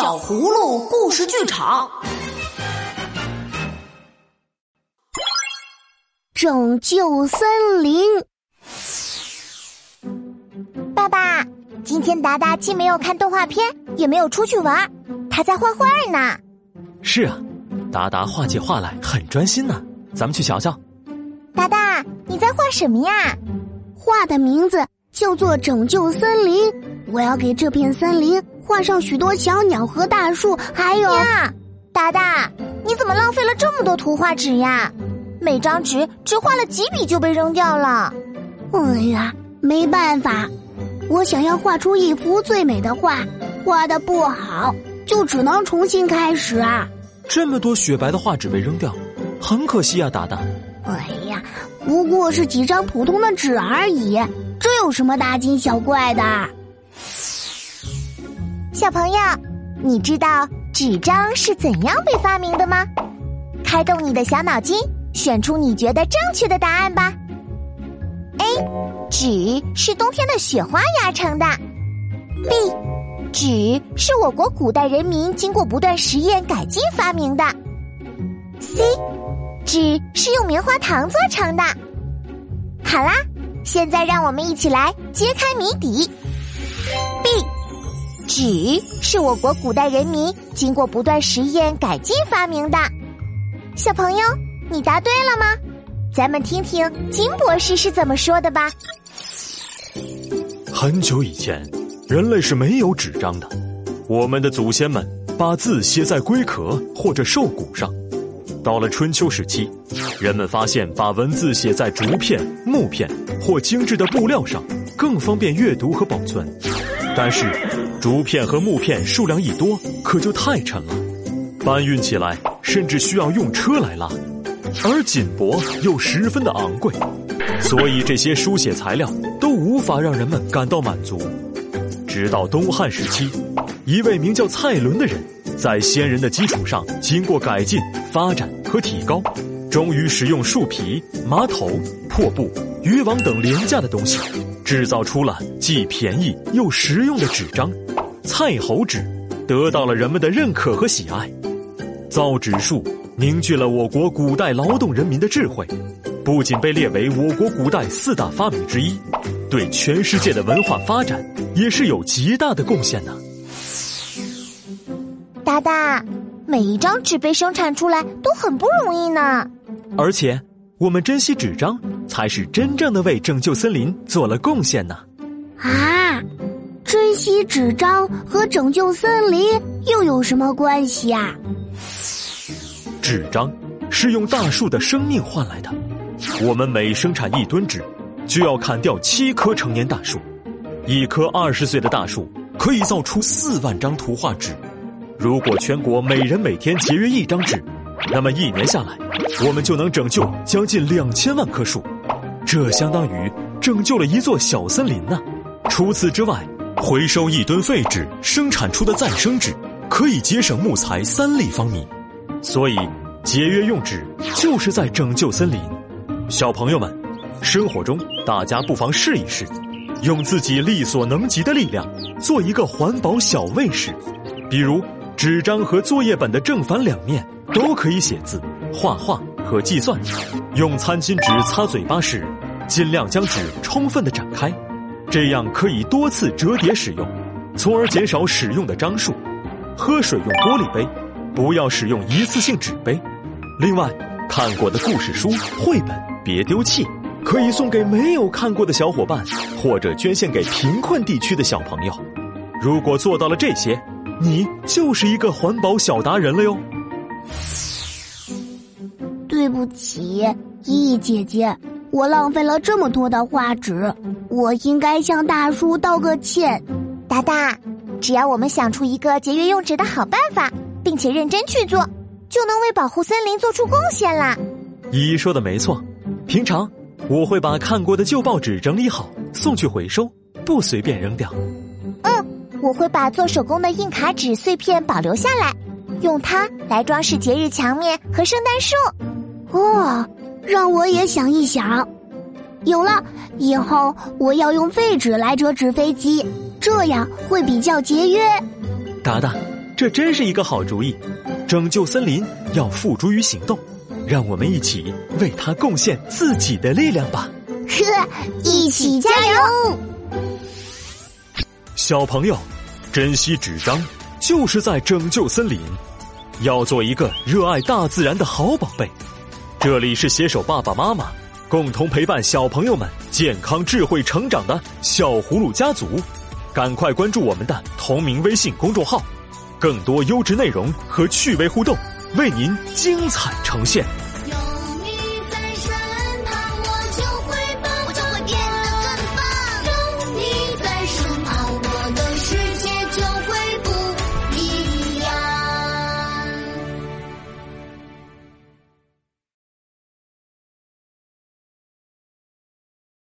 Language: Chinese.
小葫芦故事剧场，拯救森林。爸爸，今天达达既没有看动画片，也没有出去玩，他在画画呢。是啊，达达画起画来很专心呢。咱们去瞧瞧。达达，你在画什么呀？画的名字叫做《拯救森林》。我要给这片森林画上许多小鸟和大树，还有呀，达达，你怎么浪费了这么多图画纸呀？每张纸只画了几笔就被扔掉了。哎呀，没办法，我想要画出一幅最美的画，画的不好就只能重新开始啊。这么多雪白的画纸被扔掉，很可惜啊，达达。哎呀，不过是几张普通的纸而已，这有什么大惊小怪的？小朋友，你知道纸张是怎样被发明的吗？开动你的小脑筋，选出你觉得正确的答案吧。A，纸是冬天的雪花压成的。B，纸是我国古代人民经过不断实验改进发明的。C，纸是用棉花糖做成的。好啦，现在让我们一起来揭开谜底。B。纸是我国古代人民经过不断实验改进发明的。小朋友，你答对了吗？咱们听听金博士是怎么说的吧。很久以前，人类是没有纸张的。我们的祖先们把字写在龟壳或者兽骨上。到了春秋时期，人们发现把文字写在竹片、木片或精致的布料上，更方便阅读和保存。但是，竹片和木片数量一多，可就太沉了，搬运起来甚至需要用车来拉，而锦帛又十分的昂贵，所以这些书写材料都无法让人们感到满足。直到东汉时期，一位名叫蔡伦的人，在先人的基础上经过改进、发展和提高，终于使用树皮、麻头、破布、渔网等廉价的东西。制造出了既便宜又实用的纸张，蔡侯纸得到了人们的认可和喜爱。造纸术凝聚了我国古代劳动人民的智慧，不仅被列为我国古代四大发明之一，对全世界的文化发展也是有极大的贡献呢。达达，每一张纸被生产出来都很不容易呢，而且我们珍惜纸张。才是真正的为拯救森林做了贡献呢！啊，珍惜纸张和拯救森林又有什么关系啊？纸张是用大树的生命换来的，我们每生产一吨纸，就要砍掉七棵成年大树，一棵二十岁的大树可以造出四万张图画纸。如果全国每人每天节约一张纸，那么一年下来，我们就能拯救将近两千万棵树。这相当于拯救了一座小森林呢。除此之外，回收一吨废纸生产出的再生纸，可以节省木材三立方米。所以，节约用纸就是在拯救森林。小朋友们，生活中大家不妨试一试，用自己力所能及的力量，做一个环保小卫士。比如，纸张和作业本的正反两面都可以写字、画画和计算。用餐巾纸擦嘴巴时。尽量将纸充分的展开，这样可以多次折叠使用，从而减少使用的张数。喝水用玻璃杯，不要使用一次性纸杯。另外，看过的故事书、绘本别丢弃，可以送给没有看过的小伙伴，或者捐献给贫困地区的小朋友。如果做到了这些，你就是一个环保小达人了哟。对不起，依依姐姐。我浪费了这么多的画纸，我应该向大叔道个歉。达达，只要我们想出一个节约用纸的好办法，并且认真去做，就能为保护森林做出贡献啦。依依说的没错，平常我会把看过的旧报纸整理好送去回收，不随便扔掉。嗯，我会把做手工的硬卡纸碎片保留下来，用它来装饰节日墙面和圣诞树。哦。让我也想一想，有了，以后我要用废纸来折纸飞机，这样会比较节约。达达，这真是一个好主意！拯救森林要付诸于行动，让我们一起为它贡献自己的力量吧！呵，一起加油！小朋友，珍惜纸张，就是在拯救森林。要做一个热爱大自然的好宝贝。这里是携手爸爸妈妈，共同陪伴小朋友们健康智慧成长的小葫芦家族。赶快关注我们的同名微信公众号，更多优质内容和趣味互动，为您精彩呈现。